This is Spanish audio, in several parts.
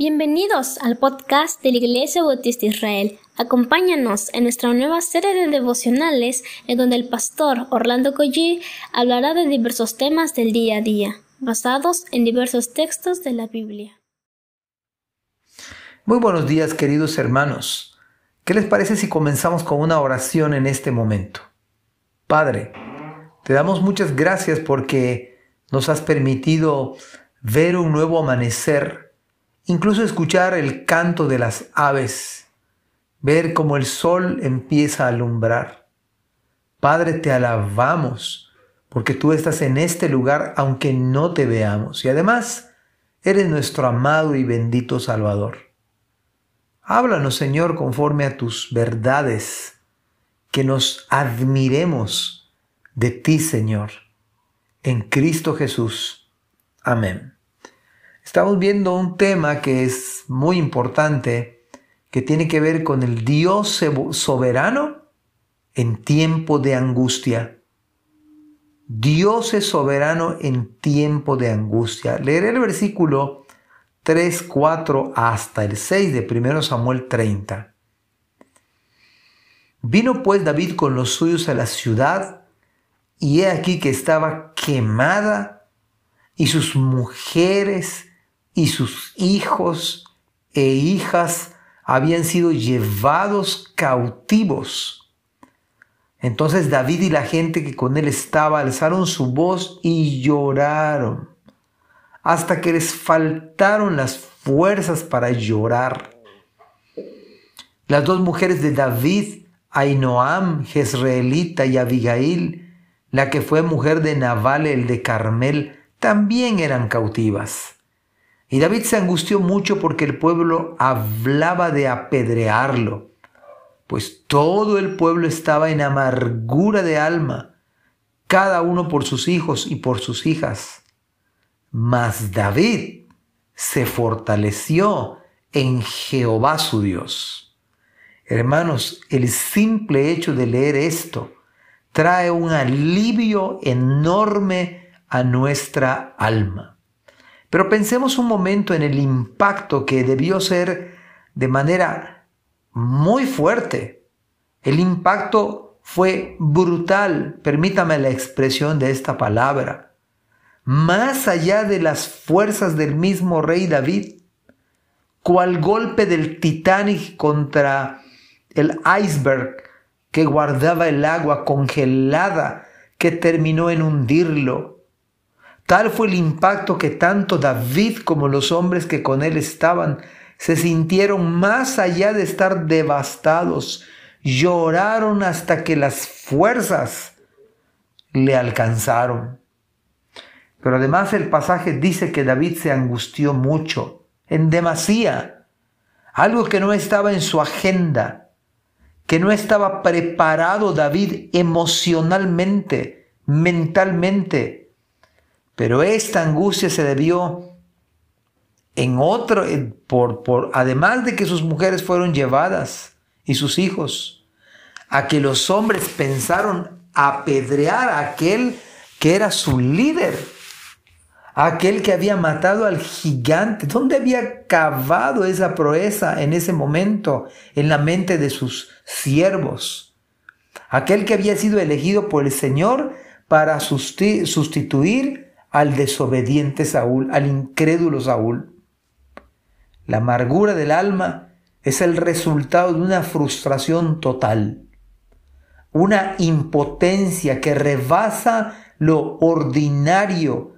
Bienvenidos al podcast de la Iglesia Bautista Israel. Acompáñanos en nuestra nueva serie de devocionales en donde el pastor Orlando Collie hablará de diversos temas del día a día, basados en diversos textos de la Biblia. Muy buenos días queridos hermanos. ¿Qué les parece si comenzamos con una oración en este momento? Padre, te damos muchas gracias porque nos has permitido ver un nuevo amanecer incluso escuchar el canto de las aves, ver cómo el sol empieza a alumbrar. Padre, te alabamos porque tú estás en este lugar aunque no te veamos y además eres nuestro amado y bendito Salvador. Háblanos, Señor, conforme a tus verdades, que nos admiremos de ti, Señor, en Cristo Jesús. Amén. Estamos viendo un tema que es muy importante, que tiene que ver con el Dios soberano en tiempo de angustia. Dios es soberano en tiempo de angustia. Leeré el versículo 3, 4 hasta el 6 de 1 Samuel 30. Vino pues David con los suyos a la ciudad, y he aquí que estaba quemada, y sus mujeres y sus hijos e hijas habían sido llevados cautivos. Entonces David y la gente que con él estaba alzaron su voz y lloraron, hasta que les faltaron las fuerzas para llorar. Las dos mujeres de David, Ainoam, Jezreelita y Abigail, la que fue mujer de Nabal el de Carmel, también eran cautivas. Y David se angustió mucho porque el pueblo hablaba de apedrearlo, pues todo el pueblo estaba en amargura de alma, cada uno por sus hijos y por sus hijas. Mas David se fortaleció en Jehová su Dios. Hermanos, el simple hecho de leer esto trae un alivio enorme a nuestra alma. Pero pensemos un momento en el impacto que debió ser de manera muy fuerte. El impacto fue brutal, permítame la expresión de esta palabra, más allá de las fuerzas del mismo rey David, cual golpe del Titanic contra el iceberg que guardaba el agua congelada que terminó en hundirlo Tal fue el impacto que tanto David como los hombres que con él estaban se sintieron más allá de estar devastados, lloraron hasta que las fuerzas le alcanzaron. Pero además el pasaje dice que David se angustió mucho, en demasía, algo que no estaba en su agenda, que no estaba preparado David emocionalmente, mentalmente pero esta angustia se debió en otro, por, por, además de que sus mujeres fueron llevadas y sus hijos, a que los hombres pensaron apedrear a aquel que era su líder, aquel que había matado al gigante. ¿Dónde había cavado esa proeza en ese momento en la mente de sus siervos? Aquel que había sido elegido por el Señor para sustituir al desobediente Saúl, al incrédulo Saúl. La amargura del alma es el resultado de una frustración total, una impotencia que rebasa lo ordinario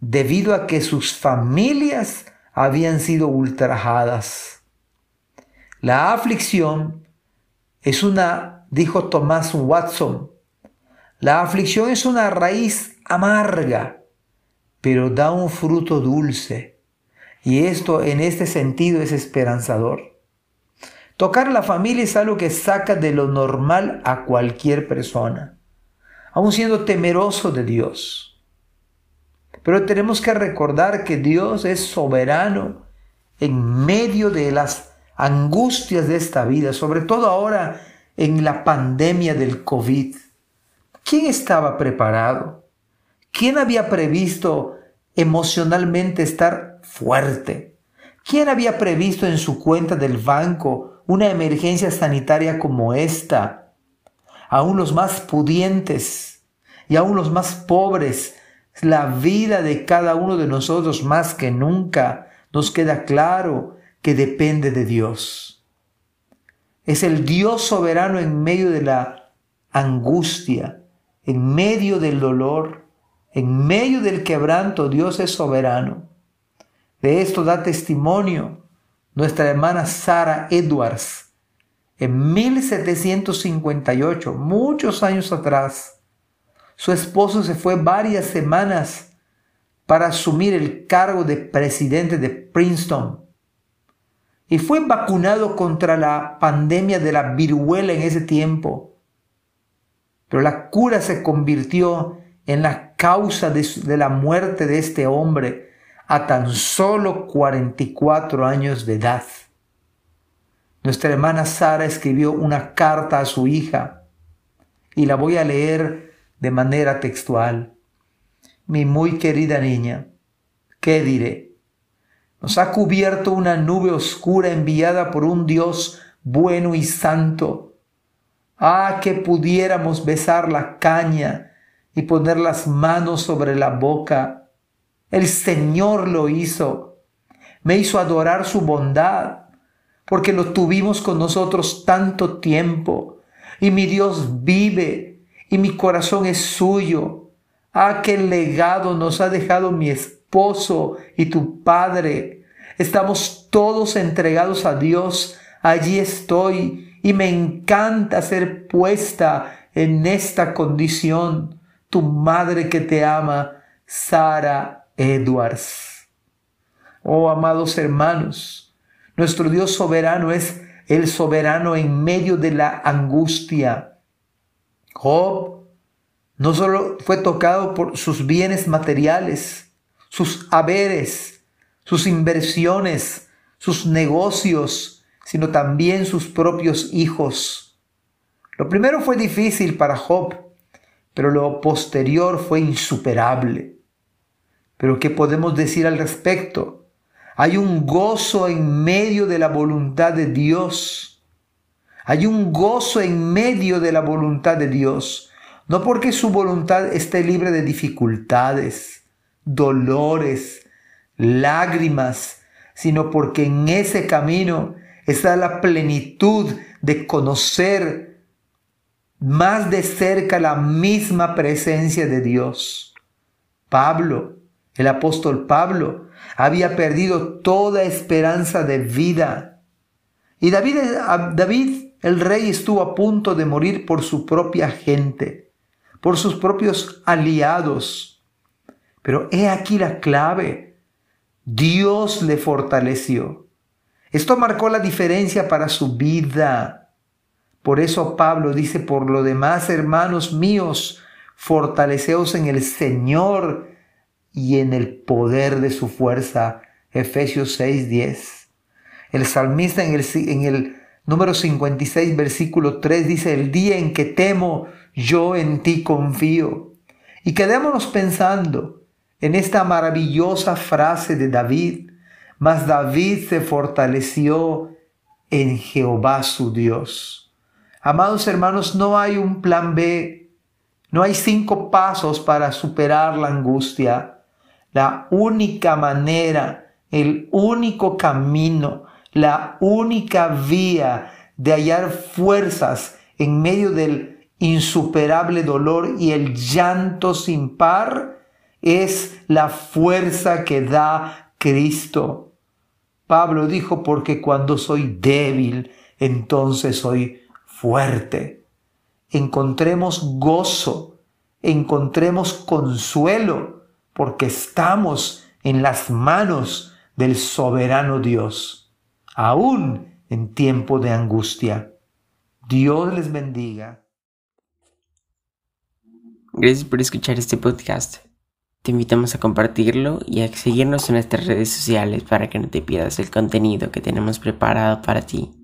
debido a que sus familias habían sido ultrajadas. La aflicción es una, dijo Tomás Watson, la aflicción es una raíz amarga pero da un fruto dulce. Y esto en este sentido es esperanzador. Tocar la familia es algo que saca de lo normal a cualquier persona, aun siendo temeroso de Dios. Pero tenemos que recordar que Dios es soberano en medio de las angustias de esta vida, sobre todo ahora en la pandemia del COVID. ¿Quién estaba preparado? ¿Quién había previsto emocionalmente estar fuerte? ¿Quién había previsto en su cuenta del banco una emergencia sanitaria como esta? Aún los más pudientes y aún los más pobres, la vida de cada uno de nosotros más que nunca nos queda claro que depende de Dios. Es el Dios soberano en medio de la angustia, en medio del dolor, en medio del quebranto, Dios es soberano. De esto da testimonio nuestra hermana Sara Edwards. En 1758, muchos años atrás, su esposo se fue varias semanas para asumir el cargo de presidente de Princeton y fue vacunado contra la pandemia de la viruela en ese tiempo. Pero la cura se convirtió en la causa de, de la muerte de este hombre a tan solo 44 años de edad. Nuestra hermana Sara escribió una carta a su hija y la voy a leer de manera textual. Mi muy querida niña, ¿qué diré? Nos ha cubierto una nube oscura enviada por un Dios bueno y santo. Ah, que pudiéramos besar la caña y poner las manos sobre la boca el Señor lo hizo. Me hizo adorar su bondad, porque lo tuvimos con nosotros tanto tiempo. Y mi Dios vive, y mi corazón es suyo. Ah, qué legado nos ha dejado mi esposo y tu Padre. Estamos todos entregados a Dios. Allí estoy y me encanta ser puesta en esta condición. Tu madre que te ama, Sara Edwards. Oh, amados hermanos, nuestro Dios soberano es el soberano en medio de la angustia. Job no solo fue tocado por sus bienes materiales, sus haberes, sus inversiones, sus negocios, sino también sus propios hijos. Lo primero fue difícil para Job, pero lo posterior fue insuperable. Pero ¿qué podemos decir al respecto? Hay un gozo en medio de la voluntad de Dios. Hay un gozo en medio de la voluntad de Dios. No porque su voluntad esté libre de dificultades, dolores, lágrimas, sino porque en ese camino está la plenitud de conocer más de cerca la misma presencia de Dios. Pablo el apóstol Pablo había perdido toda esperanza de vida. Y David, David, el rey, estuvo a punto de morir por su propia gente, por sus propios aliados. Pero he aquí la clave. Dios le fortaleció. Esto marcó la diferencia para su vida. Por eso Pablo dice, por lo demás, hermanos míos, fortaleceos en el Señor y en el poder de su fuerza. Efesios 6:10. El salmista en el, en el número 56, versículo 3 dice, el día en que temo, yo en ti confío. Y quedémonos pensando en esta maravillosa frase de David, mas David se fortaleció en Jehová su Dios. Amados hermanos, no hay un plan B, no hay cinco pasos para superar la angustia. La única manera, el único camino, la única vía de hallar fuerzas en medio del insuperable dolor y el llanto sin par es la fuerza que da Cristo. Pablo dijo, porque cuando soy débil, entonces soy fuerte. Encontremos gozo, encontremos consuelo porque estamos en las manos del soberano Dios, aún en tiempo de angustia. Dios les bendiga. Gracias por escuchar este podcast. Te invitamos a compartirlo y a seguirnos en nuestras redes sociales para que no te pierdas el contenido que tenemos preparado para ti.